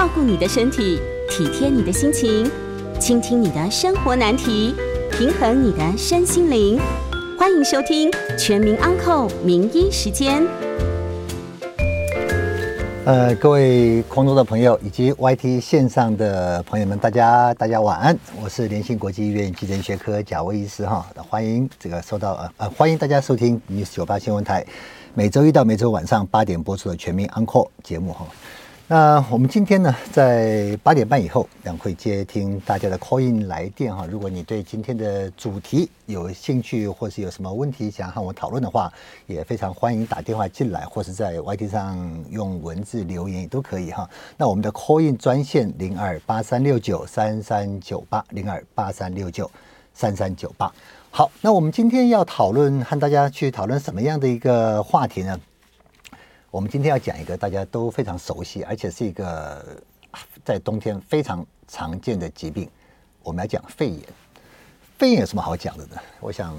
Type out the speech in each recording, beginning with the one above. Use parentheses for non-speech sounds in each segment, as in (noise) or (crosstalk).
照顾你的身体，体贴你的心情，倾听你的生活难题，平衡你的身心灵。欢迎收听《全民安扣名医时间》。呃，各位空中的朋友以及 YT 线上的朋友们，大家大家晚安。我是联信国际医院急诊学科贾威医师哈，欢迎这个收到呃呃，欢迎大家收听 News 98新闻台每周一到每周晚上八点播出的《全民安扣》节目哈。那我们今天呢，在八点半以后将会接听大家的 call in 来电哈。如果你对今天的主题有兴趣，或是有什么问题想和我讨论的话，也非常欢迎打电话进来，或是在 YT 上用文字留言也都可以哈。那我们的 call in 专线零二八三六九三三九八零二八三六九三三九八。好，那我们今天要讨论和大家去讨论什么样的一个话题呢？我们今天要讲一个大家都非常熟悉，而且是一个在冬天非常常见的疾病。我们来讲肺炎。肺炎有什么好讲的呢？我想，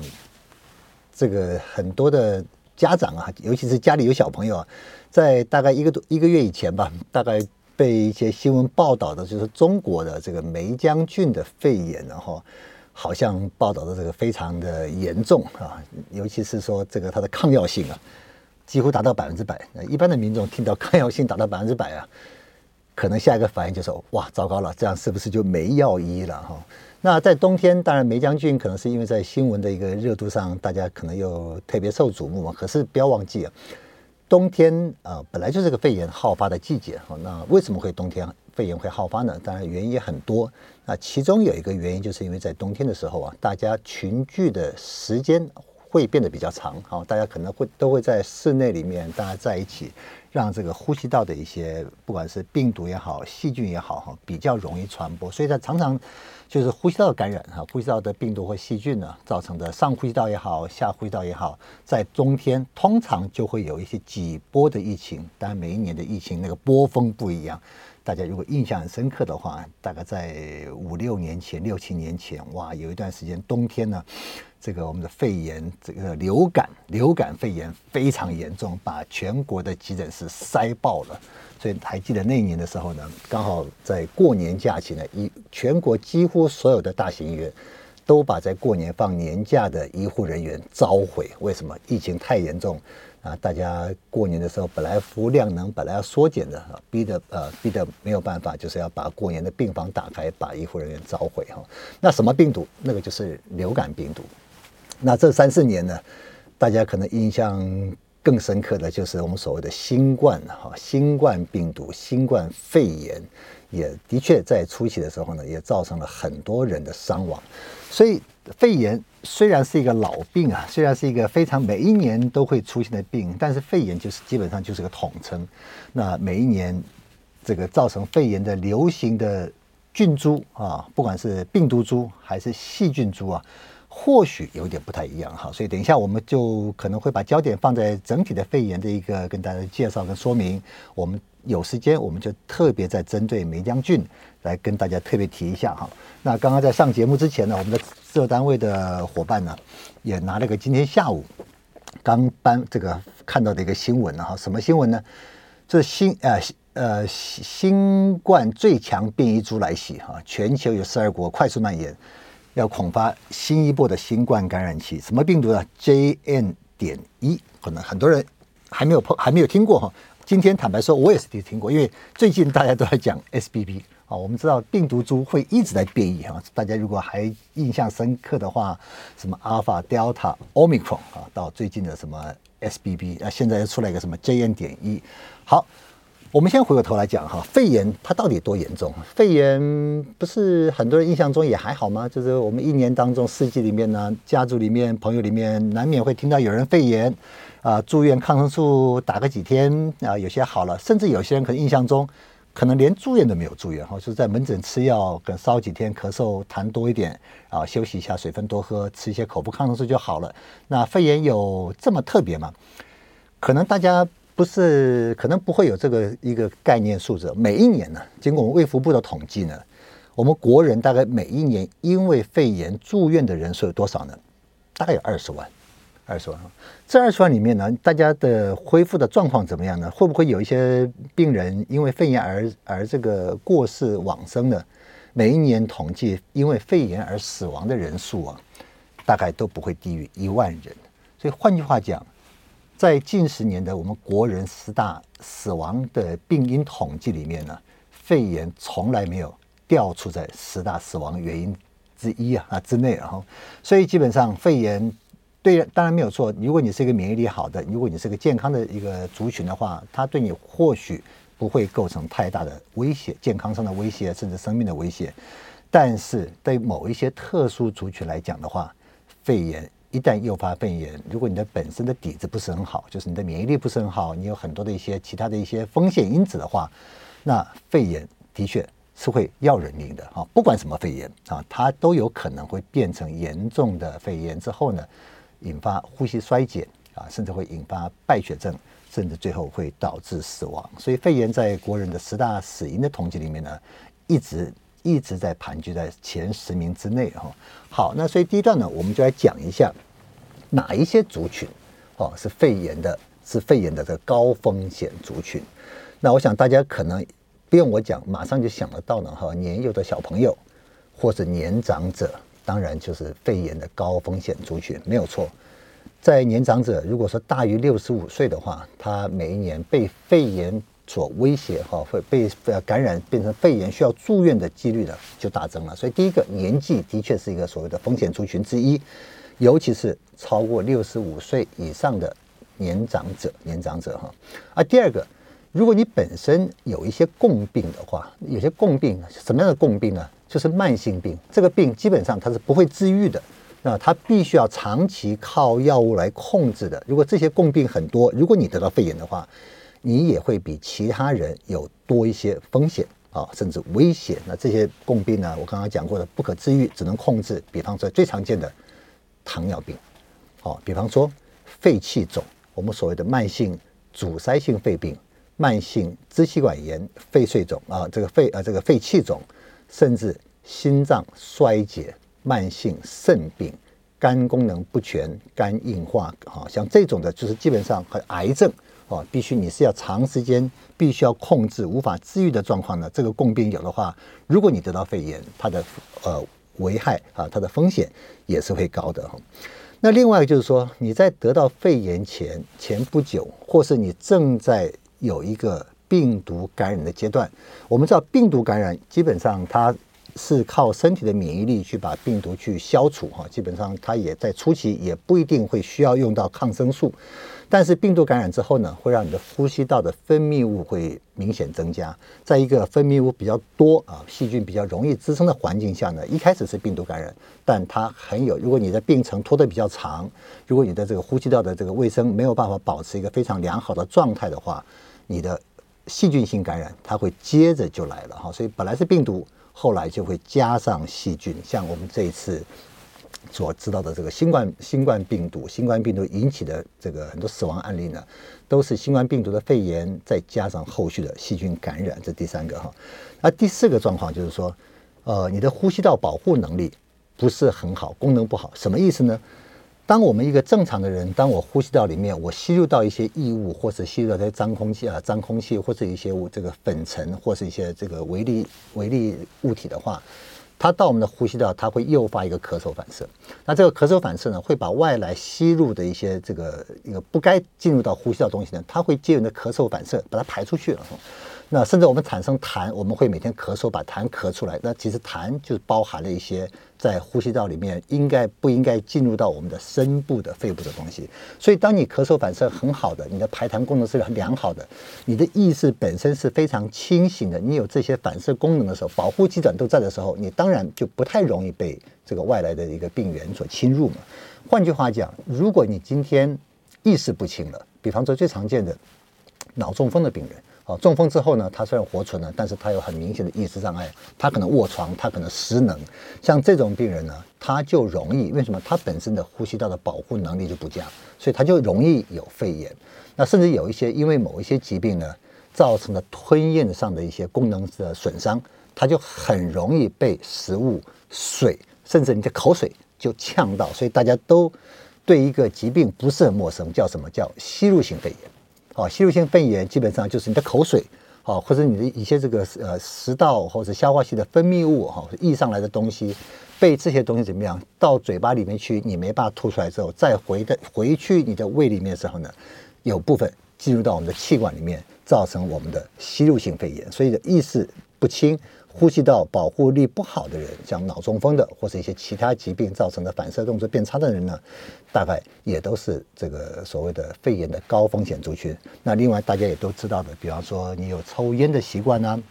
这个很多的家长啊，尤其是家里有小朋友，在大概一个多一个月以前吧，大概被一些新闻报道的，就是中国的这个霉浆菌的肺炎，然后好像报道的这个非常的严重啊，尤其是说这个它的抗药性啊。几乎达到百分之百。一般的民众听到抗药性达到百分之百啊，可能下一个反应就是哇，糟糕了，这样是不是就没药医了哈？那在冬天，当然梅将军可能是因为在新闻的一个热度上，大家可能又特别受瞩目嘛。可是不要忘记啊，冬天啊、本来就是个肺炎好发的季节哈。那为什么会冬天肺炎会好发呢？当然原因也很多。那其中有一个原因，就是因为在冬天的时候啊，大家群聚的时间。会变得比较长，好，大家可能会都会在室内里面，大家在一起，让这个呼吸道的一些不管是病毒也好、细菌也好，哈，比较容易传播，所以它常常就是呼吸道感染，哈，呼吸道的病毒或细菌呢，造成的上呼吸道也好、下呼吸道也好，在冬天通常就会有一些几波的疫情，当然每一年的疫情那个波峰不一样。大家如果印象很深刻的话，大概在五六年前、六七年前，哇，有一段时间冬天呢。这个我们的肺炎，这个流感，流感肺炎非常严重，把全国的急诊室塞爆了。所以还记得那一年的时候呢，刚好在过年假期呢，一全国几乎所有的大型医院都把在过年放年假的医护人员召回。为什么？疫情太严重啊！大家过年的时候本来服务量能本来要缩减的，逼得呃逼得没有办法，就是要把过年的病房打开，把医护人员召回哈。那什么病毒？那个就是流感病毒。那这三四年呢，大家可能印象更深刻的就是我们所谓的新冠哈，新冠病毒、新冠肺炎，也的确在初期的时候呢，也造成了很多人的伤亡。所以肺炎虽然是一个老病啊，虽然是一个非常每一年都会出现的病，但是肺炎就是基本上就是个统称。那每一年这个造成肺炎的流行的菌株啊，不管是病毒株还是细菌株啊。或许有点不太一样哈，所以等一下我们就可能会把焦点放在整体的肺炎的一个跟大家介绍跟说明。我们有时间我们就特别在针对梅江郡来跟大家特别提一下哈。那刚刚在上节目之前呢，我们的制作单位的伙伴呢也拿了个今天下午刚搬这个看到的一个新闻哈，什么新闻呢？这新呃呃新冠最强变异株来袭哈，全球有十二国快速蔓延。要恐发新一波的新冠感染期，什么病毒呢？JN 点一，可能很多人还没有碰，还没有听过哈。今天坦白说，我也是第一次听过，因为最近大家都在讲 SBB 啊。我们知道病毒株会一直在变异哈。大家如果还印象深刻的话，什么 Alpha、Delta、Omicron 啊，到最近的什么 SBB 啊，现在又出来一个什么 JN 点一，好。我们先回过头来讲哈，肺炎它到底多严重？肺炎不是很多人印象中也还好吗？就是我们一年当中四季里面呢，家族里面、朋友里面难免会听到有人肺炎，啊、住院抗生素打个几天啊、有些好了，甚至有些人可能印象中，可能连住院都没有住院哈，就是在门诊吃药，可烧几天，咳嗽痰多一点啊，休息一下，水分多喝，吃一些口服抗生素就好了。那肺炎有这么特别吗？可能大家不是，可能不会有这个一个概念数字。每一年呢，经过我们卫福部的统计呢，我们国人大概每一年因为肺炎住院的人数有多少呢？大概有二十万。二十万，这二十万里面呢，大家的恢复的状况怎么样呢？会不会有一些病人因为肺炎而而这个过世往生呢？每一年统计因为肺炎而死亡的人数啊，大概都不会低于一万人。所以换句话讲，在近十年的我们国人十大死亡的病因统计里面呢，肺炎从来没有掉出在十大死亡原因之一啊啊之内啊。所以基本上肺炎。对，当然没有错。如果你是一个免疫力好的，如果你是个健康的一个族群的话，它对你或许不会构成太大的威胁，健康上的威胁，甚至生命的威胁。但是对某一些特殊族群来讲的话，肺炎一旦诱发肺炎，如果你的本身的底子不是很好，就是你的免疫力不是很好，你有很多的一些其他的一些风险因子的话，那肺炎的确是会要人命的啊！不管什么肺炎啊，它都有可能会变成严重的肺炎之后呢，引发呼吸衰竭啊，甚至会引发败血症，甚至最后会导致死亡。所以肺炎在国人的十大死因的统计里面呢，一直一直在盘踞在前十名之内哈。好，那所以第一段呢，我们就来讲一下哪一些族群哦是肺炎的，是肺炎的这个高风险族群。那我想大家可能不用我讲，马上就想得到呢哈，年幼的小朋友或者年长者。当然就是肺炎的高风险族群，没有错。在年长者，如果说大于六十五岁的话，他每一年被肺炎所威胁，哈，会被感染变成肺炎需要住院的几率呢就大增了。所以第一个，年纪的确是一个所谓的风险族群之一，尤其是超过六十五岁以上的年长者，年长者哈。啊，第二个，如果你本身有一些共病的话，有些共病，什么样的共病呢？就是慢性病，这个病基本上它是不会治愈的，那它必须要长期靠药物来控制的。如果这些共病很多，如果你得到肺炎的话，你也会比其他人有多一些风险啊，甚至危险。那这些共病呢，我刚刚讲过的不可治愈，只能控制。比方说最常见的糖尿病，哦，比方说肺气肿，我们所谓的慢性阻塞性肺病、慢性支气管炎、肺水肿啊，这个肺啊这个肺气肿。甚至心脏衰竭、慢性肾病、肝功能不全、肝硬化，啊，像这种的，就是基本上和癌症，啊，必须你是要长时间必须要控制、无法治愈的状况呢。这个共病有的话，如果你得到肺炎，它的呃危害啊，它的风险也是会高的哈。那另外就是说，你在得到肺炎前前不久，或是你正在有一个。病毒感染的阶段，我们知道病毒感染基本上它是靠身体的免疫力去把病毒去消除哈，基本上它也在初期也不一定会需要用到抗生素，但是病毒感染之后呢，会让你的呼吸道的分泌物会明显增加，在一个分泌物比较多啊，细菌比较容易滋生的环境下呢，一开始是病毒感染，但它很有，如果你的病程拖得比较长，如果你的这个呼吸道的这个卫生没有办法保持一个非常良好的状态的话，你的细菌性感染，它会接着就来了哈，所以本来是病毒，后来就会加上细菌。像我们这一次所知道的这个新冠新冠病毒，新冠病毒引起的这个很多死亡案例呢，都是新冠病毒的肺炎，再加上后续的细菌感染。这第三个哈，那第四个状况就是说，呃，你的呼吸道保护能力不是很好，功能不好，什么意思呢？当我们一个正常的人，当我呼吸道里面我吸入到一些异物，或者吸入到这些脏空气啊、脏空气，或者一些这个粉尘，或是一些这个微粒微粒物体的话，它到我们的呼吸道，它会诱发一个咳嗽反射。那这个咳嗽反射呢，会把外来吸入的一些这个一个不该进入到呼吸道东西呢，它会借用的咳嗽反射把它排出去了。那甚至我们产生痰，我们会每天咳嗽，把痰咳出来。那其实痰就包含了一些在呼吸道里面应该不应该进入到我们的深部的肺部的东西。所以，当你咳嗽反射很好的，你的排痰功能是很良好的，你的意识本身是非常清醒的，你有这些反射功能的时候，保护机转都在的时候，你当然就不太容易被这个外来的一个病原所侵入嘛。换句话讲，如果你今天意识不清了。比方说最常见的脑中风的病人。中风之后呢，他虽然活存了，但是他有很明显的意识障碍，他可能卧床，他可能失能。像这种病人呢，他就容易为什么？他本身的呼吸道的保护能力就不佳，所以他就容易有肺炎。那甚至有一些因为某一些疾病呢，造成了吞咽上的一些功能的损伤，他就很容易被食物、水，甚至你的口水就呛到。所以大家都对一个疾病不是很陌生，叫什么？叫吸入性肺炎。啊，吸入性肺炎基本上就是你的口水，啊，或者你的一些这个呃食道或者消化系的分泌物哈，溢上来的东西，被这些东西怎么样到嘴巴里面去，你没办法吐出来之后，再回的回去你的胃里面的时候呢，有部分进入到我们的气管里面，造成我们的吸入性肺炎，所以的意识不清。呼吸道保护力不好的人，像脑中风的，或是一些其他疾病造成的反射动作变差的人呢，大概也都是这个所谓的肺炎的高风险族群。那另外大家也都知道的，比方说你有抽烟的习惯呢，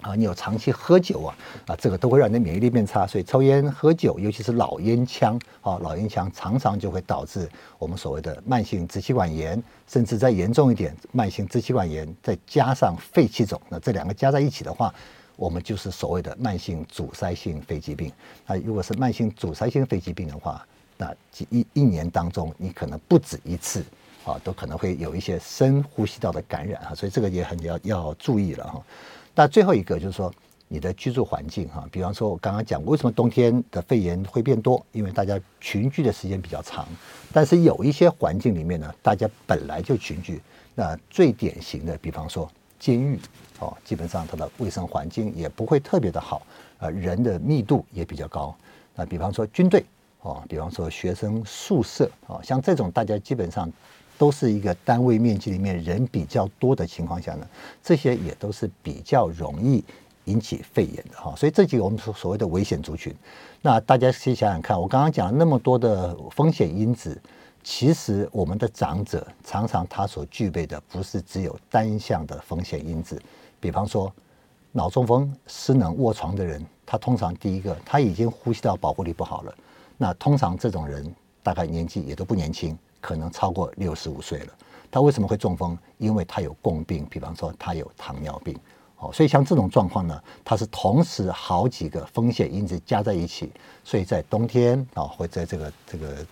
啊，你有长期喝酒啊，啊，这个都会让你的免疫力变差。所以抽烟喝酒，尤其是老烟枪啊，老烟枪常常就会导致我们所谓的慢性支气管炎，甚至再严重一点，慢性支气管炎再加上肺气肿，那这两个加在一起的话。我们就是所谓的慢性阻塞性肺疾病。那如果是慢性阻塞性肺疾病的话，那一一年当中，你可能不止一次啊，都可能会有一些深呼吸道的感染哈，所以这个也很要要注意了哈。那最后一个就是说，你的居住环境哈，比方说我刚刚讲，为什么冬天的肺炎会变多？因为大家群聚的时间比较长，但是有一些环境里面呢，大家本来就群聚。那最典型的，比方说监狱。哦，基本上它的卫生环境也不会特别的好，呃，人的密度也比较高。那比方说军队，哦，比方说学生宿舍，啊，像这种大家基本上都是一个单位面积里面人比较多的情况下呢，这些也都是比较容易引起肺炎的哈。所以这几个我们所所谓的危险族群，那大家先想想看，我刚刚讲了那么多的风险因子。其实我们的长者常常他所具备的不是只有单向的风险因子，比方说脑中风、失能、卧床的人，他通常第一个他已经呼吸道保护力不好了，那通常这种人大概年纪也都不年轻，可能超过六十五岁了。他为什么会中风？因为他有共病，比方说他有糖尿病。哦，所以像这种状况呢，它是同时好几个风险因子加在一起，所以在冬天啊，或在这个这个。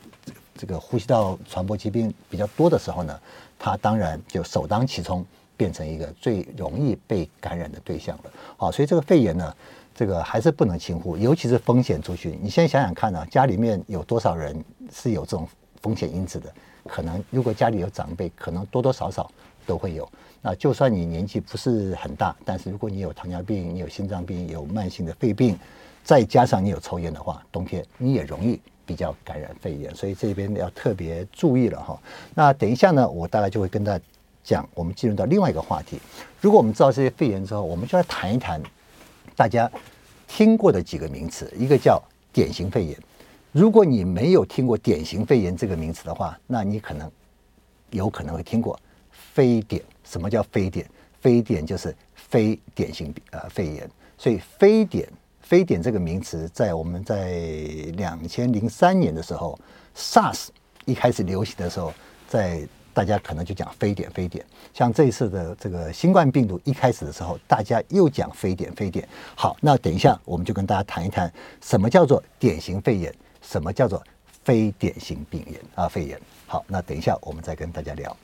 这个呼吸道传播疾病比较多的时候呢，它当然就首当其冲变成一个最容易被感染的对象了。好，所以这个肺炎呢，这个还是不能轻忽，尤其是风险族群。你先想想看呢，家里面有多少人是有这种风险因子的？可能如果家里有长辈，可能多多少少都会有。那就算你年纪不是很大，但是如果你有糖尿病、你有心脏病、有慢性的肺病，再加上你有抽烟的话，冬天你也容易。比较感染肺炎，所以这边要特别注意了哈。那等一下呢，我大概就会跟大家讲，我们进入到另外一个话题。如果我们知道这些肺炎之后，我们就来谈一谈大家听过的几个名词，一个叫典型肺炎。如果你没有听过典型肺炎这个名词的话，那你可能有可能会听过非典。什么叫非典？非典就是非典型呃肺炎，所以非典。非典这个名词，在我们在两千零三年的时候，SARS 一开始流行的时候，在大家可能就讲非典，非典。像这一次的这个新冠病毒一开始的时候，大家又讲非典，非典。好，那等一下我们就跟大家谈一谈，什么叫做典型肺炎，什么叫做非典型病炎啊，肺炎。好，那等一下我们再跟大家聊。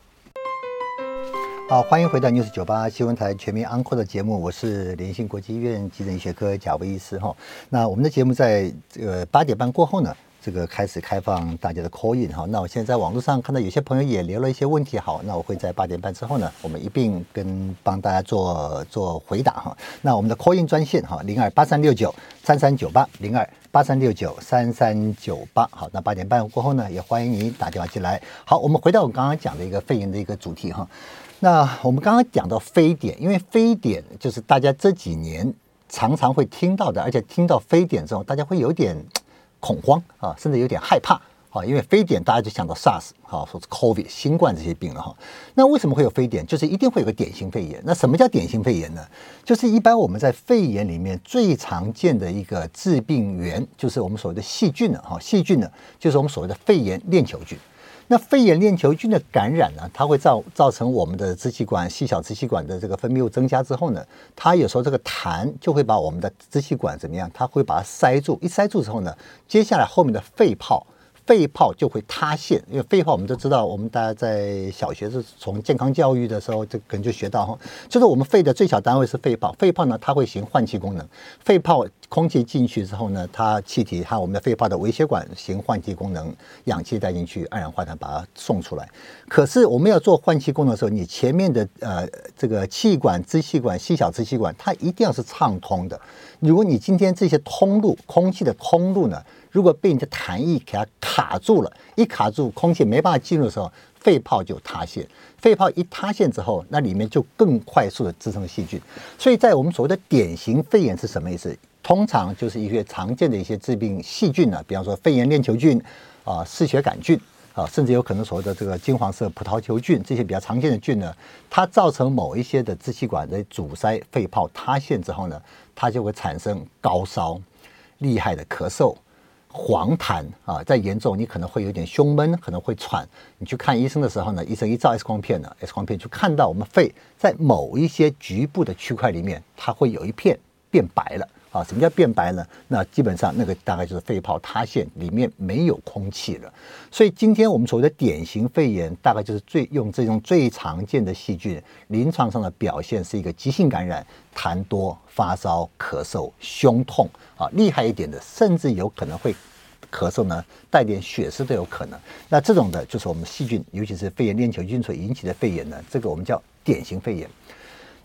好，欢迎回到 News 九八新闻台全民安扣的节目，我是联信国际医院急诊医学科贾维医师哈。那我们的节目在这个八点半过后呢，这个开始开放大家的 call in 哈。那我现在在网络上看到有些朋友也留了一些问题，好，那我会在八点半之后呢，我们一并跟帮大家做做回答哈。那我们的 call in 专线哈，零二八三六九三三九八零二八三六九三三九八。好，那八点半过后呢，也欢迎你打电话进来。好，我们回到我刚刚讲的一个肺炎的一个主题哈。那我们刚刚讲到非典，因为非典就是大家这几年常常会听到的，而且听到非典之后，大家会有点恐慌啊，甚至有点害怕啊，因为非典大家就想到 SARS 啊，说是 COVID 新冠这些病了哈。那为什么会有非典？就是一定会有个典型肺炎。那什么叫典型肺炎呢？就是一般我们在肺炎里面最常见的一个致病源，就是我们所谓的细菌了哈。细菌呢，就是我们所谓的肺炎链球菌。那肺炎链球菌的感染呢，它会造造成我们的支气管细小支气管的这个分泌物增加之后呢，它有时候这个痰就会把我们的支气管怎么样？它会把它塞住，一塞住之后呢，接下来后面的肺泡。肺泡就会塌陷，因为肺泡我们都知道，我们大家在小学是从健康教育的时候就可能就学到哈，就是我们肺的最小单位是肺泡，肺泡呢它会行换气功能，肺泡空气进去之后呢，它气体和我们的肺泡的微血管行换气功能，氧气带进去，二氧化碳把它送出来。可是我们要做换气功能的时候，你前面的呃这个气管、支气管、细小支气管，它一定要是畅通的。如果你今天这些通路空气的通路呢，如果被你的痰液给它卡住了，一卡住，空气没办法进入的时候，肺泡就塌陷。肺泡一塌陷之后，那里面就更快速的滋生细菌。所以在我们所谓的典型肺炎是什么意思？通常就是一些常见的一些致病细菌呢，比方说肺炎链球菌啊、嗜血杆菌啊，甚至有可能所谓的这个金黄色葡萄球菌，这些比较常见的菌呢，它造成某一些的支气管的阻塞，肺泡塌陷之后呢，它就会产生高烧、厉害的咳嗽。黄痰啊，再严重，你可能会有点胸闷，可能会喘。你去看医生的时候呢，医生一照 X 光片呢，X 光片就看到我们肺在某一些局部的区块里面，它会有一片变白了啊。什么叫变白呢？那基本上那个大概就是肺泡塌陷，里面没有空气了。所以今天我们所谓的典型肺炎，大概就是最用这种最常见的细菌，临床上的表现是一个急性感染，痰多、发烧、咳嗽、胸痛。啊，厉害一点的，甚至有可能会咳嗽呢，带点血丝都有可能。那这种的，就是我们细菌，尤其是肺炎链球菌所引起的肺炎呢，这个我们叫典型肺炎。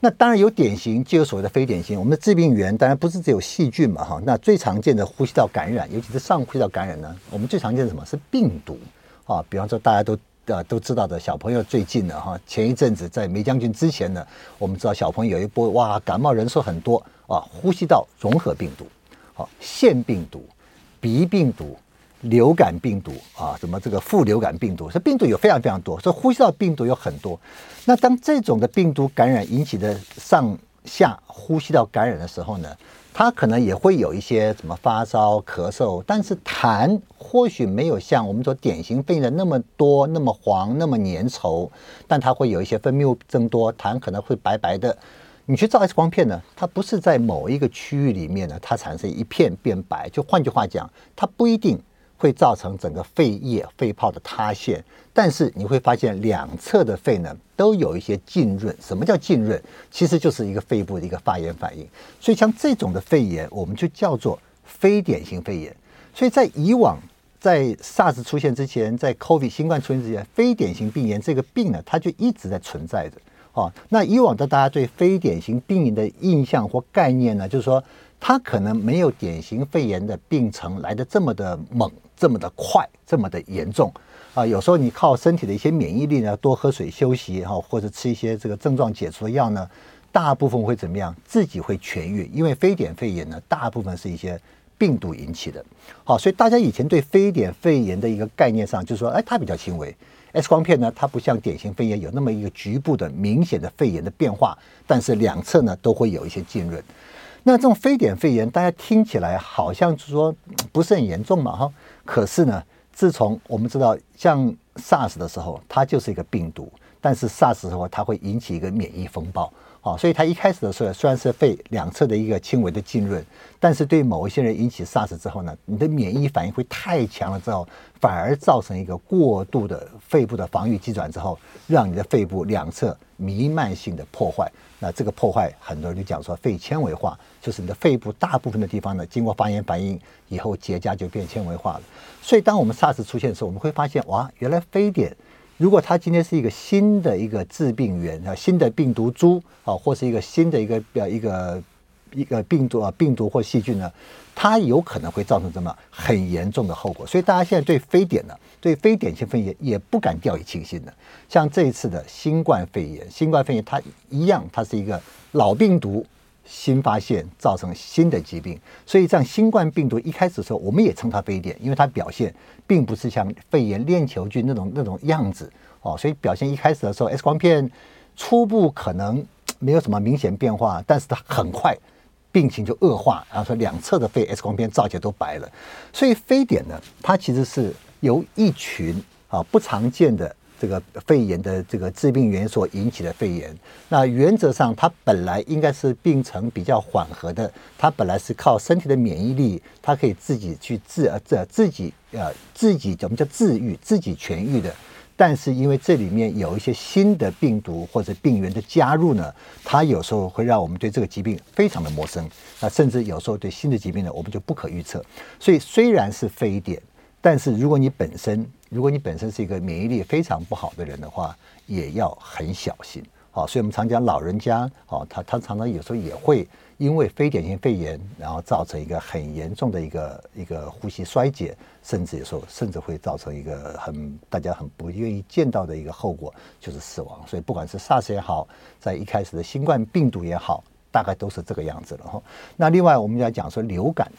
那当然有典型，就有所谓的非典型。我们的致病源当然不是只有细菌嘛，哈。那最常见的呼吸道感染，尤其是上呼吸道感染呢，我们最常见的什么是病毒啊？比方说大家都呃都知道的小朋友最近呢，哈，前一阵子在梅将军之前呢，我们知道小朋友有一波哇，感冒人数很多啊，呼吸道融合病毒。腺病毒、鼻病毒、流感病毒啊，什么这个副流感病毒，这病毒有非常非常多，所以呼吸道病毒有很多。那当这种的病毒感染引起的上下呼吸道感染的时候呢，它可能也会有一些什么发烧、咳嗽，但是痰或许没有像我们说典型肺炎的那么多、那么黄、那么粘稠，但它会有一些分泌物增多，痰可能会白白的。你去照 X 光片呢，它不是在某一个区域里面呢，它产生一片变白。就换句话讲，它不一定会造成整个肺叶、肺泡的塌陷，但是你会发现两侧的肺呢都有一些浸润。什么叫浸润？其实就是一个肺部的一个发炎反应。所以像这种的肺炎，我们就叫做非典型肺炎。所以在以往，在 SARS 出现之前，在 COVID 新冠出现之前，非典型病炎这个病呢，它就一直在存在着。哦，那以往的大家对非典型病炎的印象或概念呢，就是说它可能没有典型肺炎的病程来得这么的猛、这么的快、这么的严重啊。有时候你靠身体的一些免疫力呢，多喝水、休息哈，或者吃一些这个症状解除的药呢，大部分会怎么样？自己会痊愈，因为非典肺炎呢，大部分是一些病毒引起的。好，所以大家以前对非典肺炎的一个概念上，就是说，哎，它比较轻微。X 光片呢，它不像典型肺炎有那么一个局部的明显的肺炎的变化，但是两侧呢都会有一些浸润。那这种非典肺炎，大家听起来好像是说不是很严重嘛，哈。可是呢，自从我们知道像 SARS 的时候，它就是一个病毒，但是 SARS 的话它会引起一个免疫风暴。啊，所以它一开始的时候虽然是肺两侧的一个轻微的浸润，但是对某一些人引起 SARS 之后呢，你的免疫反应会太强了之后，反而造成一个过度的肺部的防御机转之后，让你的肺部两侧弥漫性的破坏。那这个破坏，很多人就讲说肺纤维化，就是你的肺部大部分的地方呢，经过发炎反应以后结痂就变纤维化了。所以当我们 SARS 出现的时候，我们会发现哇，原来非典。如果它今天是一个新的一个致病源啊，新的病毒株啊，或是一个新的一个呃一个一个病毒啊病毒或细菌呢，它有可能会造成什么很严重的后果。所以大家现在对非典呢，对非典型肺炎也不敢掉以轻心的。像这一次的新冠肺炎，新冠肺炎它一样，它是一个老病毒。新发现造成新的疾病，所以像新冠病毒一开始的时候，我们也称它非典，因为它表现并不是像肺炎链球菌那种那种样子。哦，所以表现一开始的时候，X 光片初步可能没有什么明显变化，但是它很快病情就恶化，然后说两侧的肺 X 光片照起都白了，所以非典呢，它其实是由一群啊不常见的这个肺炎的这个致病原因所引起的肺炎。那原则上它本来应该是病程比较缓和的，它本来是靠身体的免疫力，它可以自己去治呃自自己呃自己怎么叫治愈自己痊愈的。但是因为这里面有一些新的病毒或者病原的加入呢，它有时候会让我们对这个疾病非常的陌生。那甚至有时候对新的疾病呢，我们就不可预测。所以虽然是非典，但是如果你本身如果你本身是一个免疫力非常不好的人的话，也要很小心。好，所以我们常讲老人家，哦，他他常常有时候也会。因为非典型肺炎，然后造成一个很严重的一个一个呼吸衰竭，甚至有时候甚至会造成一个很大家很不愿意见到的一个后果，就是死亡。所以不管是 SARS 也好，在一开始的新冠病毒也好，大概都是这个样子了哈。那另外我们要讲说流感，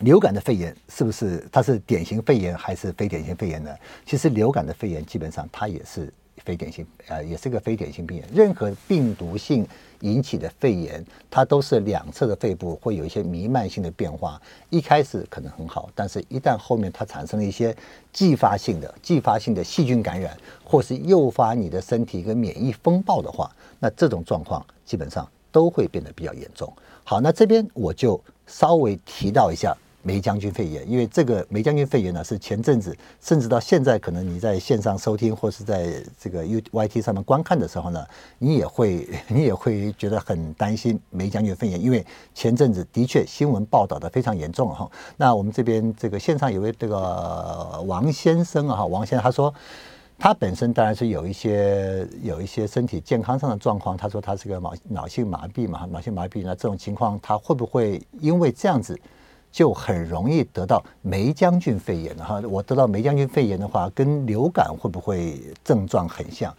流感的肺炎是不是它是典型肺炎还是非典型肺炎呢？其实流感的肺炎基本上它也是。非典型，呃，也是个非典型病原。任何病毒性引起的肺炎，它都是两侧的肺部会有一些弥漫性的变化。一开始可能很好，但是一旦后面它产生了一些继发性的、继发性的细菌感染，或是诱发你的身体一个免疫风暴的话，那这种状况基本上都会变得比较严重。好，那这边我就稍微提到一下。梅将军肺炎，因为这个梅将军肺炎呢，是前阵子，甚至到现在，可能你在线上收听或是在这个 U Y T 上面观看的时候呢，你也会 (laughs) 你也会觉得很担心梅将军肺炎，因为前阵子的确新闻报道的非常严重哈。那我们这边这个线上有位这个王先生啊，王先生他说，他本身当然是有一些有一些身体健康上的状况，他说他是个脑脑性麻痹嘛，脑性麻痹，那这种情况他会不会因为这样子？就很容易得到霉浆菌肺炎哈，我得到霉浆菌肺炎的话，跟流感会不会症状很像？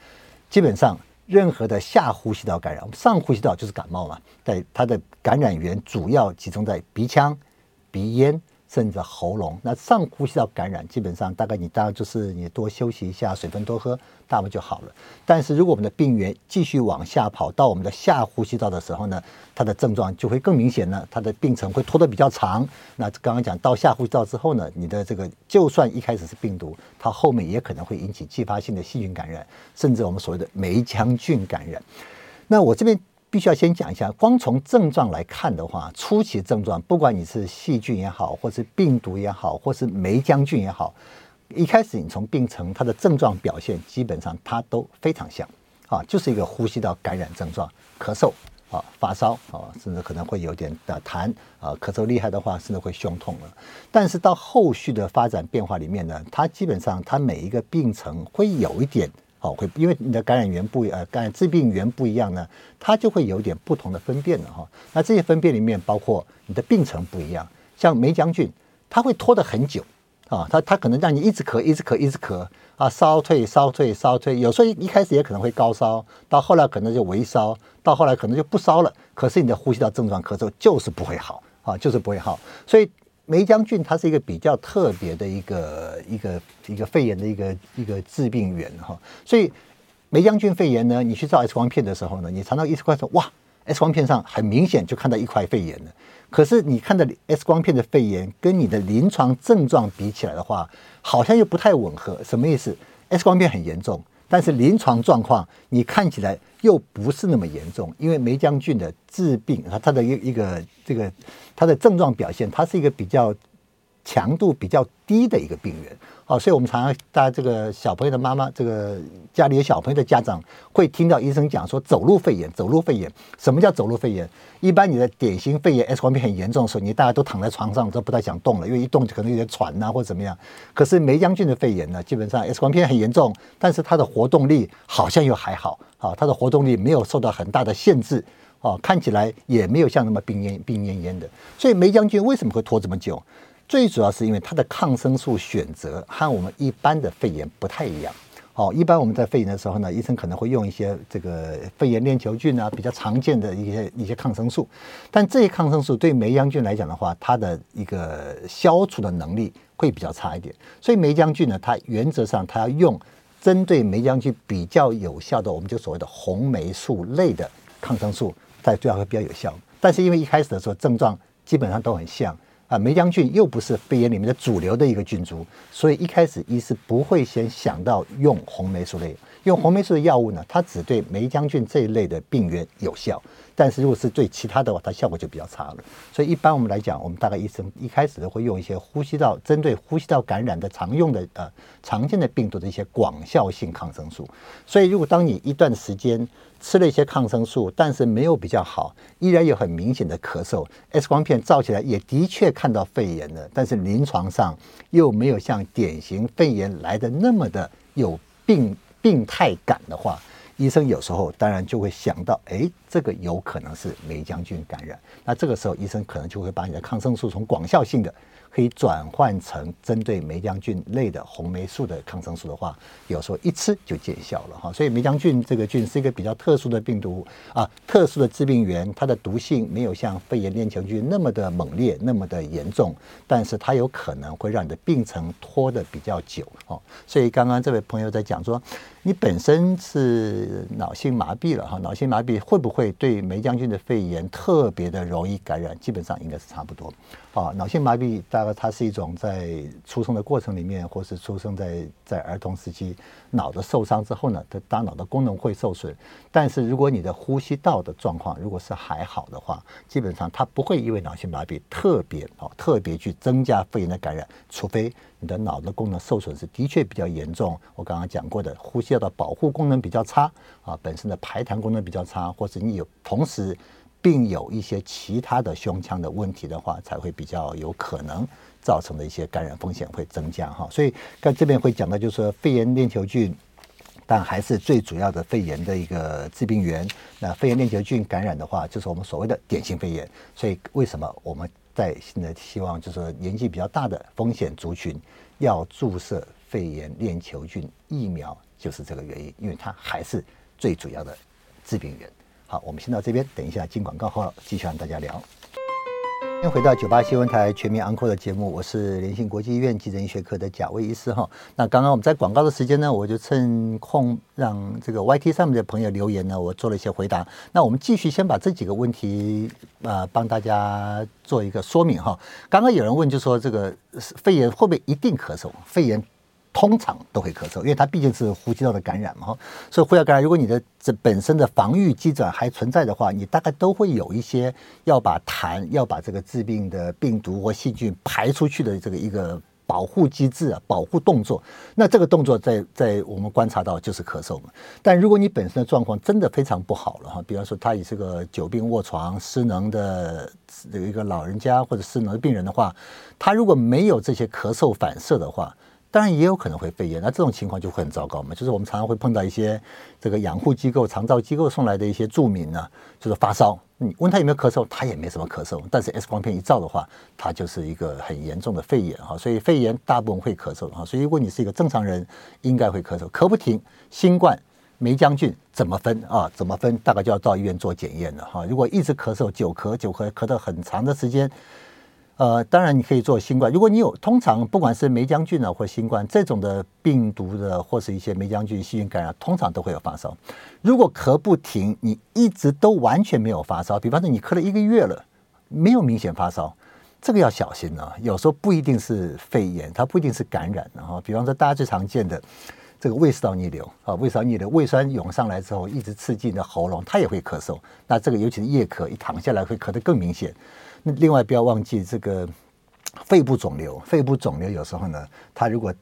基本上，任何的下呼吸道感染，上呼吸道就是感冒嘛，在它的感染源主要集中在鼻腔、鼻咽。甚至喉咙，那上呼吸道感染，基本上大概你大概就是你多休息一下，水分多喝，大不就好了。但是如果我们的病源继续往下跑到我们的下呼吸道的时候呢，它的症状就会更明显了，它的病程会拖得比较长。那刚刚讲到下呼吸道之后呢，你的这个就算一开始是病毒，它后面也可能会引起继发性的细菌感染，甚至我们所谓的霉浆菌感染。那我这边。必须要先讲一下，光从症状来看的话，初期症状，不管你是细菌也好，或是病毒也好，或是霉浆菌也好，一开始你从病程它的症状表现，基本上它都非常像，啊，就是一个呼吸道感染症状，咳嗽啊，发烧啊，甚至可能会有点的痰啊，咳嗽厉害的话，甚至会胸痛了。但是到后续的发展变化里面呢，它基本上它每一个病程会有一点。会因为你的感染源不呃，感染致病源不一样呢，它就会有点不同的分辨了哈。那这些分辨里面包括你的病程不一样，像霉浆菌，它会拖得很久啊，它它可能让你一直咳，一直咳，一直咳啊，烧退烧退烧退，有时候一开始也可能会高烧，到后来可能就微烧，到后来可能就不烧了，可是你的呼吸道症状咳嗽就是不会好啊，就是不会好，所以。霉浆菌它是一个比较特别的一个一个一个肺炎的一个一个致病源哈，所以霉浆菌肺炎呢，你去照 X 光片的时候呢，你常常 X 光说哇，X 光片上很明显就看到一块肺炎了，可是你看到 X 光片的肺炎跟你的临床症状比起来的话，好像又不太吻合，什么意思？X 光片很严重。但是临床状况你看起来又不是那么严重，因为梅将军的致病，它它的一一个这个他的症状表现，他是一个比较强度比较低的一个病人。原。哦，所以我们常常大家这个小朋友的妈妈，这个家里有小朋友的家长会听到医生讲说走路肺炎，走路肺炎。什么叫走路肺炎？一般你的典型肺炎 X 光片很严重的时候，你大家都躺在床上都不太想动了，因为一动就可能有点喘呐、或者怎么样。可是霉浆菌的肺炎呢，基本上 X 光片很严重，但是它的活动力好像又还好，啊，它的活动力没有受到很大的限制，哦，看起来也没有像那么病恹病恹恹的。所以霉浆菌为什么会拖这么久？最主要是因为它的抗生素选择和我们一般的肺炎不太一样。哦，一般我们在肺炎的时候呢，医生可能会用一些这个肺炎链球菌啊，比较常见的一些一些抗生素。但这些抗生素对霉浆菌来讲的话，它的一个消除的能力会比较差一点。所以霉浆菌呢，它原则上它要用针对霉浆菌比较有效的，我们就所谓的红霉素类的抗生素，在最好会比较有效。但是因为一开始的时候症状基本上都很像。啊，霉浆菌又不是肺炎里面的主流的一个菌株，所以一开始医师不会先想到用红霉素类。用红霉素的药物呢，它只对霉浆菌这一类的病原有效，但是如果是对其他的话，它效果就比较差了。所以一般我们来讲，我们大概医生一开始都会用一些呼吸道针对呼吸道感染的常用的呃常见的病毒的一些广效性抗生素。所以如果当你一段时间吃了一些抗生素，但是没有比较好，依然有很明显的咳嗽，X 光片照起来也的确看到肺炎了，但是临床上又没有像典型肺炎来的那么的有病。病态感的话，医生有时候当然就会想到，哎，这个有可能是霉浆菌感染。那这个时候，医生可能就会把你的抗生素从广效性的。可以转换成针对霉浆菌类的红霉素的抗生素的话，有时候一吃就见效了哈。所以梅将军这个菌是一个比较特殊的病毒啊，特殊的致病源，它的毒性没有像肺炎链球菌那么的猛烈，那么的严重，但是它有可能会让你的病程拖得比较久哦。所以刚刚这位朋友在讲说，你本身是脑性麻痹了哈，脑性麻痹会不会对梅将军的肺炎特别的容易感染？基本上应该是差不多。啊，脑性麻痹大概它是一种在出生的过程里面，或是出生在在儿童时期，脑的受伤之后呢，它大脑的功能会受损。但是如果你的呼吸道的状况如果是还好的话，基本上它不会因为脑性麻痹特别啊特别去增加肺炎的感染，除非你的脑的功能受损是的确比较严重。我刚刚讲过的，呼吸道的保护功能比较差啊，本身的排痰功能比较差，或者你有同时。并有一些其他的胸腔的问题的话，才会比较有可能造成的一些感染风险会增加哈。所以在这边会讲到，就是说肺炎链球菌，但还是最主要的肺炎的一个致病源。那肺炎链球菌感染的话，就是我们所谓的典型肺炎。所以为什么我们在现在希望，就是说年纪比较大的风险族群要注射肺炎链球菌疫苗，就是这个原因，因为它还是最主要的致病源。好，我们先到这边，等一下进广告后继续和大家聊。今天回到九八新闻台全民安 n 的节目，我是联信国际医院急诊医学科的贾威医师哈。那刚刚我们在广告的时间呢，我就趁空让这个 YT 上面的朋友留言呢，我做了一些回答。那我们继续先把这几个问题呃帮大家做一个说明哈。刚刚有人问就说这个肺炎会不会一定咳嗽？肺炎。通常都会咳嗽，因为它毕竟是呼吸道的感染嘛，所以呼吸道感染，如果你的这本身的防御机制还存在的话，你大概都会有一些要把痰、要把这个致病的病毒或细菌排出去的这个一个保护机制啊，保护动作。那这个动作在在我们观察到就是咳嗽嘛。但如果你本身的状况真的非常不好了哈，比方说他也是个久病卧床、失能的这个一个老人家或者失能的病人的话，他如果没有这些咳嗽反射的话。当然也有可能会肺炎，那这种情况就会很糟糕嘛。就是我们常常会碰到一些这个养护机构、长照机构送来的一些住民呢，就是发烧，你问他有没有咳嗽，他也没什么咳嗽，但是 X 光片一照的话，他就是一个很严重的肺炎哈。所以肺炎大部分会咳嗽哈。所以如果你是一个正常人，应该会咳嗽，咳不停。新冠、梅将军怎么分啊？怎么分？大概就要到医院做检验了哈。如果一直咳嗽，久咳久咳，咳得很长的时间。呃，当然你可以做新冠。如果你有通常不管是霉浆菌啊或新冠这种的病毒的或是一些霉浆菌细菌感染，通常都会有发烧。如果咳不停，你一直都完全没有发烧，比方说你咳了一个月了，没有明显发烧，这个要小心啊。有时候不一定是肺炎，它不一定是感染。然后，比方说大家最常见的这个胃食道逆流啊，胃食道逆流，胃酸涌上来之后一直刺激你的喉咙，它也会咳嗽。那这个尤其是夜咳，一躺下来会咳得更明显。另外，不要忘记这个肺部肿瘤。肺部肿瘤有时候呢，它如果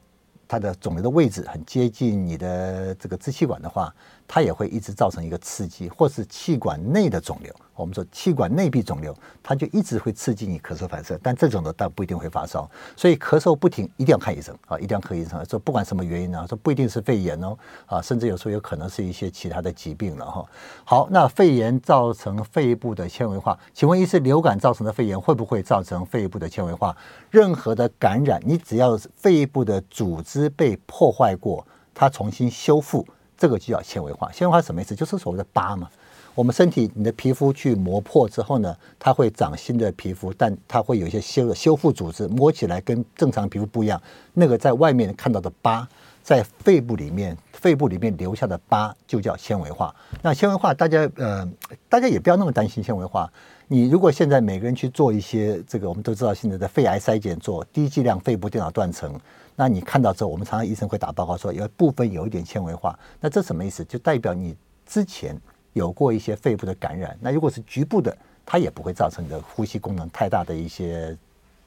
它的肿瘤的位置很接近你的这个支气管的话，它也会一直造成一个刺激，或是气管内的肿瘤。我们说气管内壁肿瘤，它就一直会刺激你咳嗽反射，但这种的倒不一定会发烧。所以咳嗽不停，一定要看医生啊，一定要看医生。说不管什么原因呢，说不一定是肺炎哦，啊，甚至有时候有可能是一些其他的疾病了哈。好，那肺炎造成肺部的纤维化，请问一次，流感造成的肺炎会不会造成肺部的纤维化？任何的感染，你只要肺部的组织被破坏过，它重新修复，这个就叫纤维化。纤维化什么意思？就是所谓的疤嘛。我们身体，你的皮肤去磨破之后呢，它会长新的皮肤，但它会有一些修修复组织，摸起来跟正常皮肤不一样。那个在外面看到的疤，在肺部里面，肺部里面留下的疤就叫纤维化。那纤维化，大家呃，大家也不要那么担心纤维化。你如果现在每个人去做一些这个，我们都知道现在的肺癌筛检做低剂量肺部电脑断层，那你看到之后，我们常常医生会打报告说有部分有一点纤维化，那这什么意思？就代表你之前有过一些肺部的感染。那如果是局部的，它也不会造成你的呼吸功能太大的一些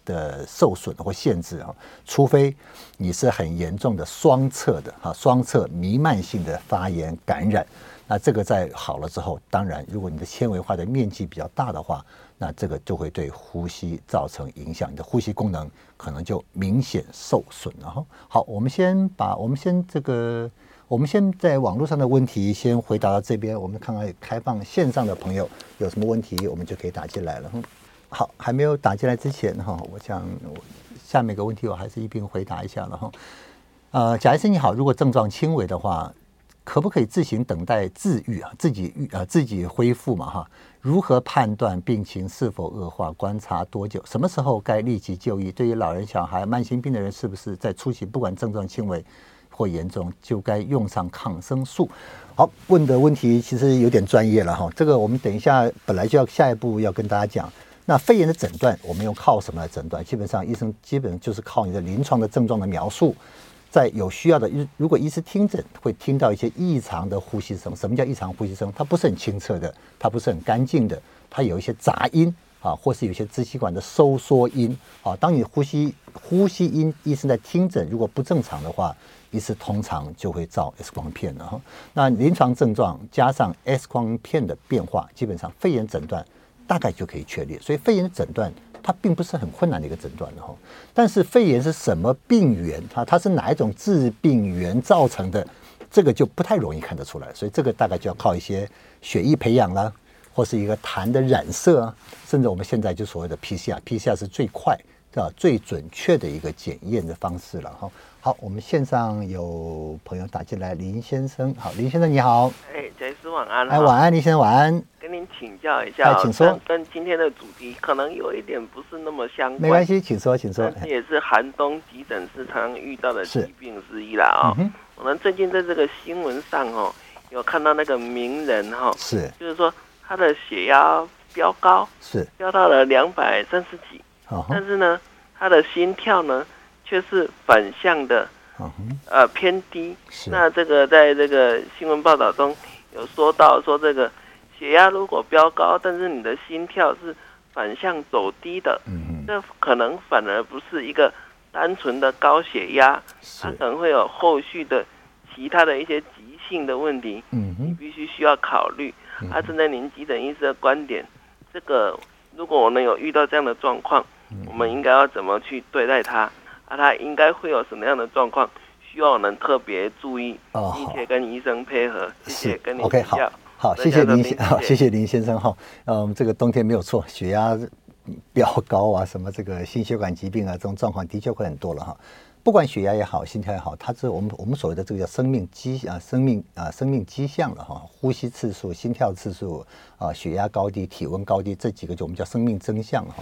的受损或限制啊，除非你是很严重的双侧的哈，双侧弥漫性的发炎感染。那这个在好了之后，当然，如果你的纤维化的面积比较大的话，那这个就会对呼吸造成影响，你的呼吸功能可能就明显受损了哈。好，我们先把我们先这个，我们先在网络上的问题先回答到这边，我们看看开放线上的朋友有什么问题，我们就可以打进来了。好，还没有打进来之前哈，我想下面一个问题我还是一并回答一下了哈。呃，贾医生你好，如果症状轻微的话。可不可以自行等待自愈啊？自己愈啊，自己恢复嘛哈？如何判断病情是否恶化？观察多久？什么时候该立即就医？对于老人、小孩、慢性病的人，是不是在初期不管症状轻微或严重，就该用上抗生素？好，问的问题其实有点专业了哈。这个我们等一下本来就要下一步要跟大家讲。那肺炎的诊断，我们用靠什么来诊断？基本上医生基本就是靠你的临床的症状的描述。在有需要的，如果医师听诊会听到一些异常的呼吸声。什么叫异常呼吸声？它不是很清澈的，它不是很干净的，它有一些杂音啊，或是有些支气管的收缩音啊。当你呼吸呼吸音，医生在听诊，如果不正常的话，医师通常就会照 X 光片了哈。那临床症状加上 X 光片的变化，基本上肺炎诊断大概就可以确立。所以肺炎诊断。它并不是很困难的一个诊断的哈，但是肺炎是什么病原？啊它是哪一种致病原造成的？这个就不太容易看得出来，所以这个大概就要靠一些血液培养啦，或是一个痰的染色啊，甚至我们现在就所谓的 PCR，PCR 是最快的、最准确的一个检验的方式了哈。好，我们线上有朋友打进来，林先生，好，林先生你好，哎，贾医师晚安，哎，晚安，林先生晚安。跟您请教一下，哎请说。跟今天的主题可能有一点不是那么相关。没关系，请说，请说。这也是寒冬急诊室常常遇到的疾病之一了啊、哦。我们最近在这个新闻上哦，有看到那个名人哈、哦，是，就是说他的血压飙高，是飙到了两百三十几，哦、但是呢，他的心跳呢却是反向的，哦、呃偏低。是。那这个在这个新闻报道中有说到说这个。血压如果飙高，但是你的心跳是反向走低的，嗯，这可能反而不是一个单纯的高血压，它可能会有后续的其他的一些急性的问题，嗯，你必须需要考虑。啊，站在您急诊医师的观点，这个如果我们有遇到这样的状况，我们应该要怎么去对待它？啊，它应该会有什么样的状况，需要我们特别注意，并且跟医生配合。谢谢，跟您 OK。好，谢谢林先，好，谢谢林先生哈。嗯，这个冬天没有错，血压飙高啊，什么这个心血管疾病啊，这种状况的确会很多了哈。不管血压也好，心跳也好，它是我们我们所谓的这个叫生命迹啊，生命啊，生命迹象了哈。呼吸次数、心跳次数啊，血压高低、体温高低这几个就我们叫生命征象哈。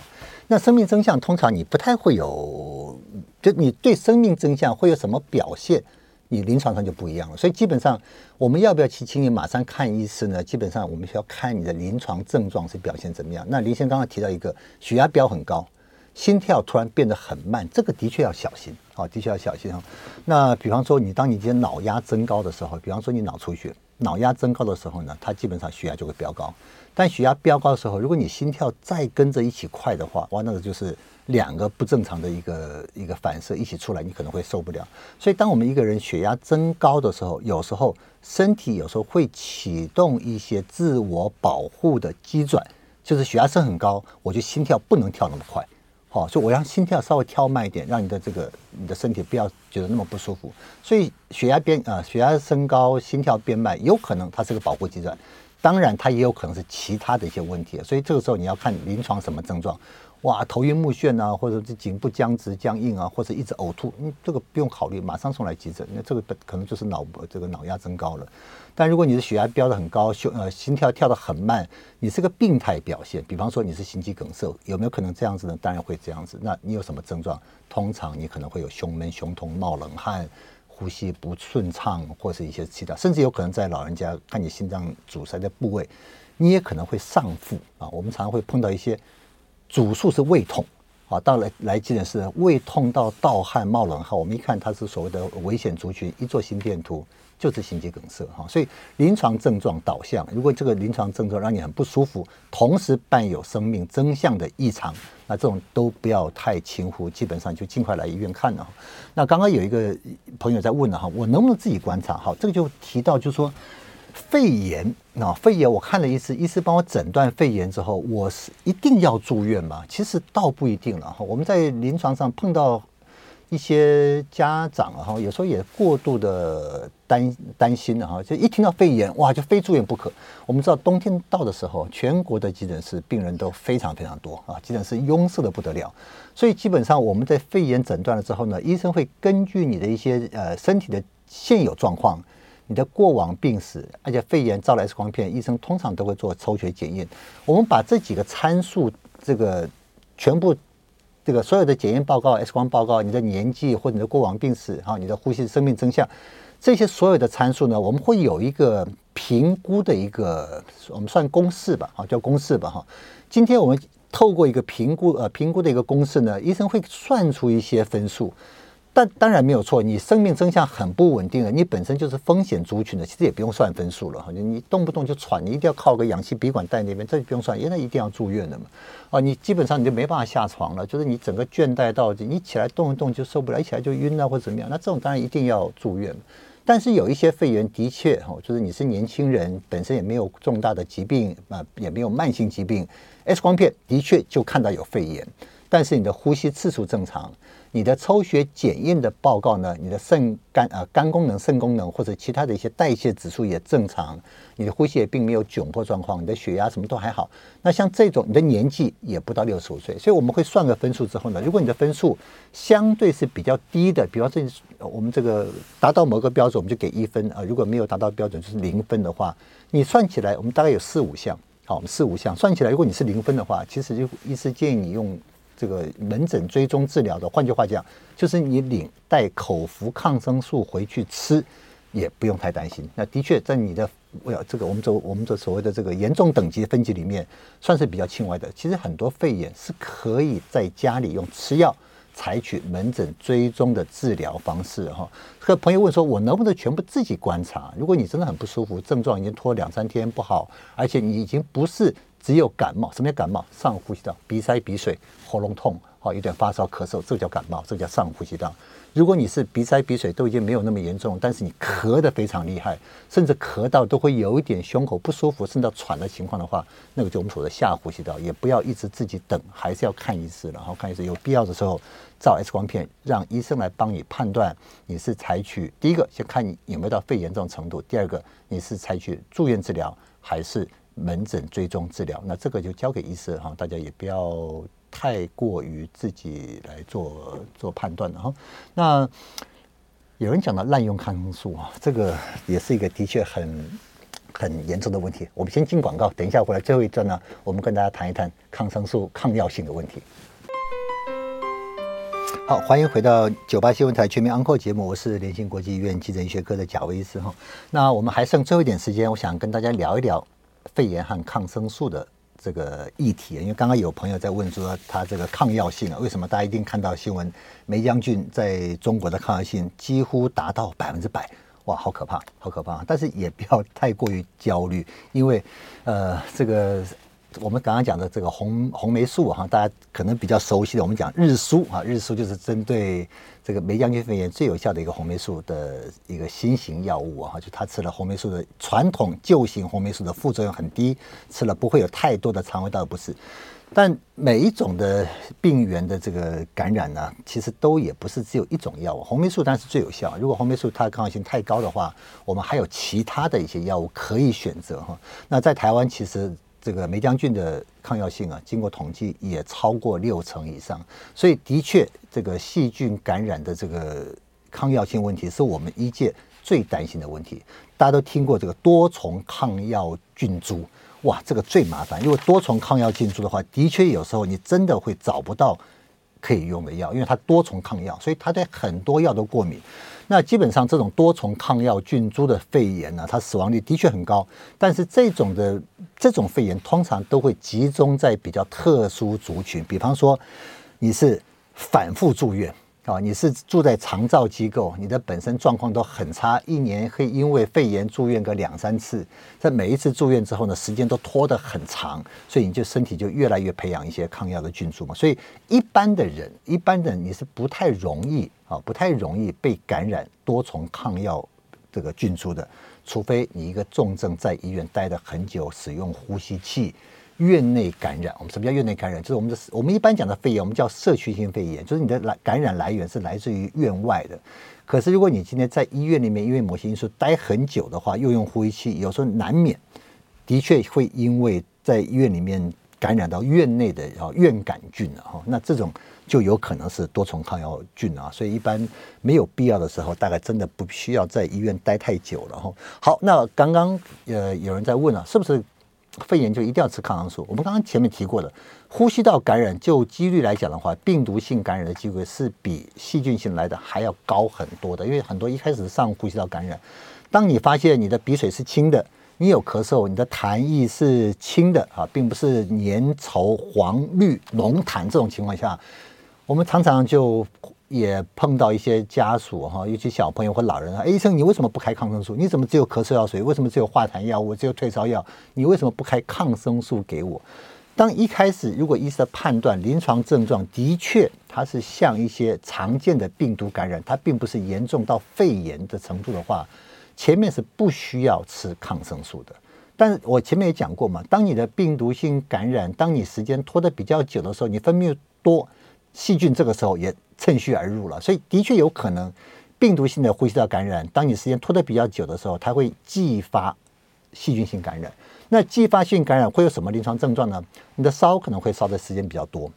那生命征象通常你不太会有，就你对生命征象会有什么表现？你临床上就不一样了，所以基本上我们要不要去请你马上看医师呢？基本上我们需要看你的临床症状是表现怎么样。那林先生刚刚提到一个血压飙很高，心跳突然变得很慢，这个的确要小心好，的确要小心哈。那比方说你当你今天脑压增高的时候，比方说你脑出血，脑压增高的时候呢，它基本上血压就会飙高。但血压飙高的时候，如果你心跳再跟着一起快的话，哇，那个就是。两个不正常的一个一个反射一起出来，你可能会受不了。所以，当我们一个人血压增高的时候，有时候身体有时候会启动一些自我保护的机转，就是血压升很高，我就心跳不能跳那么快，哦，所以我让心跳稍微跳慢一点，让你的这个你的身体不要觉得那么不舒服。所以，血压变啊，血压升高，心跳变慢，有可能它是个保护机制，当然它也有可能是其他的一些问题。所以，这个时候你要看临床什么症状。哇，头晕目眩啊，或者是颈部僵直僵硬啊，或者一直呕吐，嗯，这个不用考虑，马上送来急诊。那这个可能就是脑这个脑压增高了。但如果你的血压飙得很高，胸呃心跳跳得很慢，你是个病态表现。比方说你是心肌梗塞，有没有可能这样子呢？当然会这样子。那你有什么症状？通常你可能会有胸闷、胸痛、冒冷汗、呼吸不顺畅，或是一些其他，甚至有可能在老人家看你心脏阻塞的部位，你也可能会上腹啊。我们常常会碰到一些主诉是胃痛啊，到了来急诊室，胃痛到盗汗冒冷汗，我们一看他是所谓的危险族群，一做心电图。就是心肌梗塞哈，所以临床症状导向，如果这个临床症状让你很不舒服，同时伴有生命征象的异常，那这种都不要太轻忽，基本上就尽快来医院看了。那刚刚有一个朋友在问了哈，我能不能自己观察？哈，这个就提到就是说肺炎啊，肺炎我看了一次，医师帮我诊断肺炎之后，我是一定要住院吗？其实倒不一定了哈，我们在临床上碰到。一些家长哈，有时候也过度的担担心了哈，就一听到肺炎哇，就非住院不可。我们知道冬天到的时候，全国的急诊室病人都非常非常多啊，急诊室拥塞的不得了。所以基本上我们在肺炎诊断了之后呢，医生会根据你的一些呃身体的现有状况、你的过往病史，而且肺炎照了 X 光片，医生通常都会做抽血检验。我们把这几个参数这个全部。这个所有的检验报告、X 光报告、你的年纪或者你的过往病史、哈，你的呼吸生命征象，这些所有的参数呢，我们会有一个评估的一个，我们算公式吧，啊，叫公式吧，哈。今天我们透过一个评估，呃，评估的一个公式呢，医生会算出一些分数。但当然没有错，你生命征象很不稳定的，你本身就是风险族群的，其实也不用算分数了哈。你动不动就喘，你一定要靠个氧气鼻管带那边，这就不用算，因为那一定要住院的嘛。哦，你基本上你就没办法下床了，就是你整个倦怠到你起来动一动就受不了，一起来就晕了或者怎么样，那这种当然一定要住院。但是有一些肺炎的确哈，就是你是年轻人，本身也没有重大的疾病啊，也没有慢性疾病，X 光片的确就看到有肺炎，但是你的呼吸次数正常。你的抽血检验的报告呢？你的肾肝啊肝功能、肾功能或者其他的一些代谢指数也正常，你的呼吸也并没有窘迫状况，你的血压什么都还好。那像这种，你的年纪也不到六十五岁，所以我们会算个分数之后呢，如果你的分数相对是比较低的，比方说我们这个达到某个标准，我们就给一分啊；如果没有达到标准，就是零分的话，你算起来我们大概有四五项，好，四五项算起来，如果你是零分的话，其实就医师建议你用。这个门诊追踪治疗的，换句话讲，就是你领带口服抗生素回去吃，也不用太担心。那的确在你的我要这个我们这我们这所谓的这个严重等级分级里面，算是比较轻微的。其实很多肺炎是可以在家里用吃药，采取门诊追踪的治疗方式哈。和朋友问说，我能不能全部自己观察？如果你真的很不舒服，症状已经拖两三天不好，而且你已经不是。只有感冒，什么叫感冒？上呼吸道鼻塞、鼻水、喉咙痛，好，有点发烧、咳嗽，这叫感冒，这叫上呼吸道。如果你是鼻塞、鼻水都已经没有那么严重，但是你咳得非常厉害，甚至咳到都会有一点胸口不舒服，甚至喘的情况的话，那个就我们说的下呼吸道，也不要一直自己等，还是要看医师，然后看医师，有必要的时候照 X 光片，让医生来帮你判断你是采取第一个先看你有没有到肺炎这种程度，第二个你是采取住院治疗还是。门诊追踪治疗，那这个就交给医生哈，大家也不要太过于自己来做做判断了哈。那有人讲到滥用抗生素啊，这个也是一个的确很很严重的问题。我们先进广告，等一下回来最后一段呢，我们跟大家谈一谈抗生素抗药性的问题。好，欢迎回到九八新闻台全民安扣节目，我是联兴国际医院急诊医学科的贾维医师哈。那我们还剩最后一点时间，我想跟大家聊一聊。肺炎和抗生素的这个议题，因为刚刚有朋友在问说他这个抗药性啊，为什么大家一定看到新闻？梅将军在中国的抗药性几乎达到百分之百，哇，好可怕，好可怕！但是也不要太过于焦虑，因为呃，这个。我们刚刚讲的这个红红霉素哈，大家可能比较熟悉的，我们讲日苏啊，日苏就是针对这个霉浆菌肺炎最有效的一个红霉素的一个新型药物啊，就他吃了红霉素的传统旧型红霉素的副作用很低，吃了不会有太多的肠胃道的不适。但每一种的病原的这个感染呢，其实都也不是只有一种药物，红霉素当然是最有效。如果红霉素它的抗药性太高的话，我们还有其他的一些药物可以选择哈。那在台湾其实。这个霉浆菌的抗药性啊，经过统计也超过六成以上，所以的确，这个细菌感染的这个抗药性问题是我们医界最担心的问题。大家都听过这个多重抗药菌株，哇，这个最麻烦。因为多重抗药菌株的话，的确有时候你真的会找不到可以用的药，因为它多重抗药，所以它对很多药都过敏。那基本上这种多重抗药菌株的肺炎呢，它死亡率的确很高，但是这种的这种肺炎通常都会集中在比较特殊族群，比方说你是反复住院。啊，你是住在长照机构，你的本身状况都很差，一年会因为肺炎住院个两三次，在每一次住院之后呢，时间都拖得很长，所以你就身体就越来越培养一些抗药的菌株嘛。所以一般的人，一般的人你是不太容易啊，不太容易被感染多重抗药这个菌株的，除非你一个重症在医院待得很久，使用呼吸器。院内感染，我们什么叫院内感染？就是我们的我们一般讲的肺炎，我们叫社区性肺炎，就是你的来感染来源是来自于院外的。可是如果你今天在医院里面，因为某些因素待很久的话，又用呼吸器，有时候难免的确会因为在医院里面感染到院内的啊院感菌啊，那这种就有可能是多重抗药菌啊，所以一般没有必要的时候，大概真的不需要在医院待太久了哈。好，那刚刚呃有人在问啊，是不是？肺炎就一定要吃抗生素。我们刚刚前面提过的，呼吸道感染就几率来讲的话，病毒性感染的机会是比细菌性来的还要高很多的。因为很多一开始上呼吸道感染，当你发现你的鼻水是清的，你有咳嗽，你的痰液是清的啊，并不是粘稠黄绿浓痰这种情况下，我们常常就。也碰到一些家属哈，尤其小朋友或老人啊，医生，你为什么不开抗生素？你怎么只有咳嗽药水？为什么只有化痰药物？只有退烧药？你为什么不开抗生素给我？当一开始如果医生判断临床症状的确它是像一些常见的病毒感染，它并不是严重到肺炎的程度的话，前面是不需要吃抗生素的。但是我前面也讲过嘛，当你的病毒性感染，当你时间拖得比较久的时候，你分泌多。细菌这个时候也趁虚而入了，所以的确有可能病毒性的呼吸道感染，当你时间拖得比较久的时候，它会继发细菌性感染。那继发性感染会有什么临床症状呢？你的烧可能会烧的时间比较多，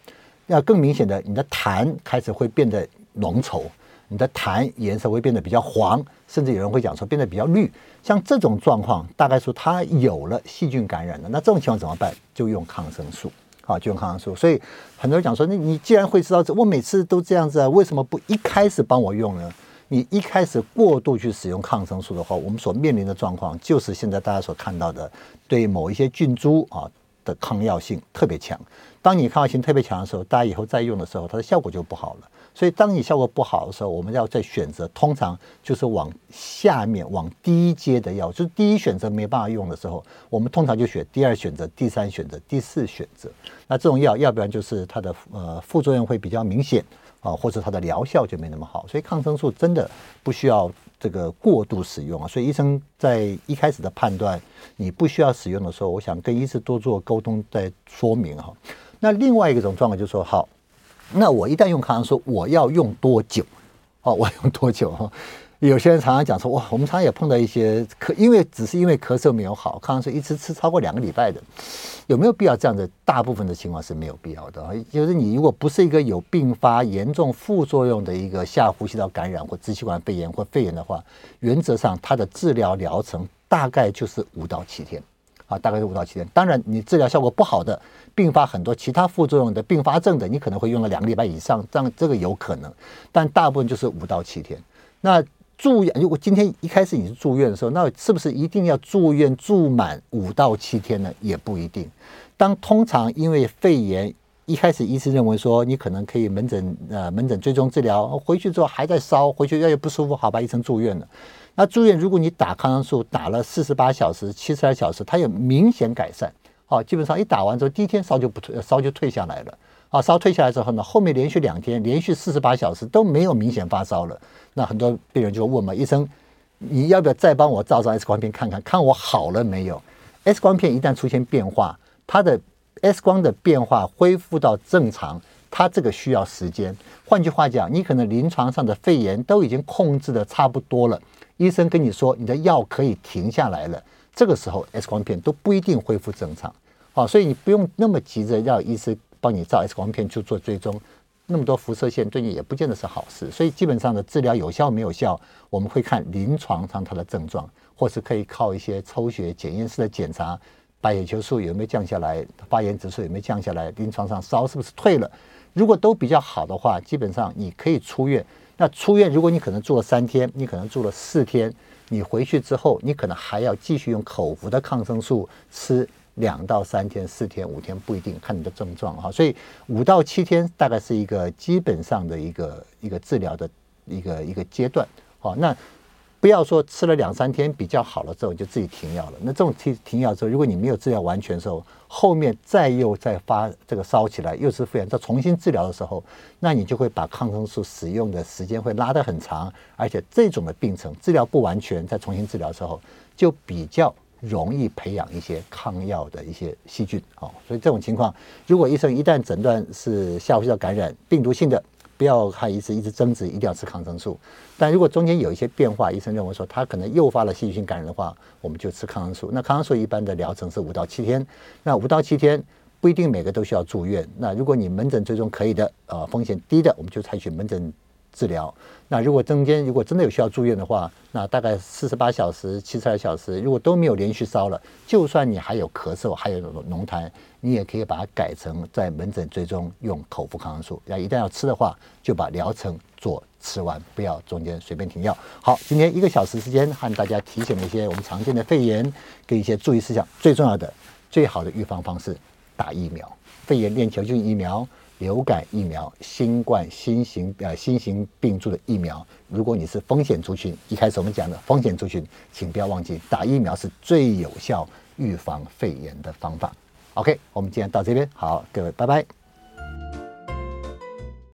要更明显的，你的痰开始会变得浓稠，你的痰颜色会变得比较黄，甚至有人会讲说变得比较绿。像这种状况，大概说它有了细菌感染了，那这种情况怎么办？就用抗生素。啊，就用抗生素，所以很多人讲说，那你既然会知道，我每次都这样子啊，为什么不一开始帮我用呢？你一开始过度去使用抗生素的话，我们所面临的状况就是现在大家所看到的，对某一些菌株啊的抗药性特别强。当你抗药性特别强的时候，大家以后再用的时候，它的效果就不好了。所以，当你效果不好的时候，我们要再选择，通常就是往下面、往低阶的药，就是第一选择没办法用的时候，我们通常就选第二选择、第三选择、第四选择。那这种药，要不然就是它的呃副作用会比较明显啊，或者它的疗效就没那么好。所以，抗生素真的不需要这个过度使用啊。所以，医生在一开始的判断你不需要使用的时候，我想跟医师多做沟通再说明哈。那另外一种状况就是说，好。那我一旦用抗生素，我要用多久？哦，我要用多久？哈，有些人常常讲说，哇，我们常常也碰到一些咳，因为只是因为咳嗽没有好，抗生素一直吃超过两个礼拜的，有没有必要这样的？大部分的情况是没有必要的。就是你如果不是一个有并发严重副作用的一个下呼吸道感染或支气管肺炎或肺炎的话，原则上它的治疗疗程大概就是五到七天。啊，大概是五到七天。当然，你治疗效果不好的，并发很多其他副作用的并发症的，你可能会用了两个礼拜以上，这样这个有可能。但大部分就是五到七天。那住院，如果今天一开始你是住院的时候，那是不是一定要住院住满五到七天呢？也不一定。当通常因为肺炎，一开始医师认为说你可能可以门诊呃门诊追踪治疗，回去之后还在烧，回去越来越不舒服，好吧，医生住院了。那住院，如果你打抗生素打了四十八小时、七十二小时，它有明显改善，好，基本上一打完之后，第一天烧就不退，烧就退下来了，啊，烧退下来之后呢，后面连续两天，连续四十八小时都没有明显发烧了。那很多病人就问嘛，医生，你要不要再帮我照张 X 光片看看，看我好了没有？X 光片一旦出现变化，它的 X 光的变化恢复到正常，它这个需要时间。换句话讲，你可能临床上的肺炎都已经控制的差不多了。医生跟你说你的药可以停下来了，这个时候 X 光片都不一定恢复正常，好，所以你不用那么急着要医生帮你照 X 光片去做追踪，那么多辐射线对你也不见得是好事，所以基本上的治疗有效没有效，我们会看临床上它的症状，或是可以靠一些抽血检验室的检查，白血球数有没有降下来，发炎指数有没有降下来，临床上烧是不是退了？如果都比较好的话，基本上你可以出院。那出院，如果你可能住了三天，你可能住了四天，你回去之后，你可能还要继续用口服的抗生素吃两到三天、四天、五天，不一定看你的症状哈。所以五到七天大概是一个基本上的一个一个治疗的一个一个阶段。好，那。不要说吃了两三天比较好了之后就自己停药了。那这种停停药之后，如果你没有治疗完全的时候，后面再又再发这个烧起来，又是肺炎，再重新治疗的时候，那你就会把抗生素使用的时间会拉得很长，而且这种的病程治疗不完全，再重新治疗的时候，就比较容易培养一些抗药的一些细菌。哦，所以这种情况，如果医生一旦诊断是下呼吸道感染病毒性的，不要看一直一直争执，一定要吃抗生素。但如果中间有一些变化，医生认为说他可能诱发了细菌性感染的话，我们就吃抗生素。那抗生素一般的疗程是五到七天，那五到七天不一定每个都需要住院。那如果你门诊最终可以的，呃，风险低的，我们就采取门诊。治疗。那如果中间如果真的有需要住院的话，那大概四十八小时、七十二小时，如果都没有连续烧了，就算你还有咳嗽、还有浓痰，你也可以把它改成在门诊追踪用口服抗生素。要一旦要吃的话，就把疗程做吃完，不要中间随便停药。好，今天一个小时时间和大家提醒了一些我们常见的肺炎跟一些注意事项。最重要的、最好的预防方式，打疫苗，肺炎链球菌疫苗。流感疫苗、新冠新型呃新型病毒的疫苗，如果你是风险族群，一开始我们讲的风险族群，请不要忘记打疫苗是最有效预防肺炎的方法。OK，我们今天到这边，好，各位，拜拜。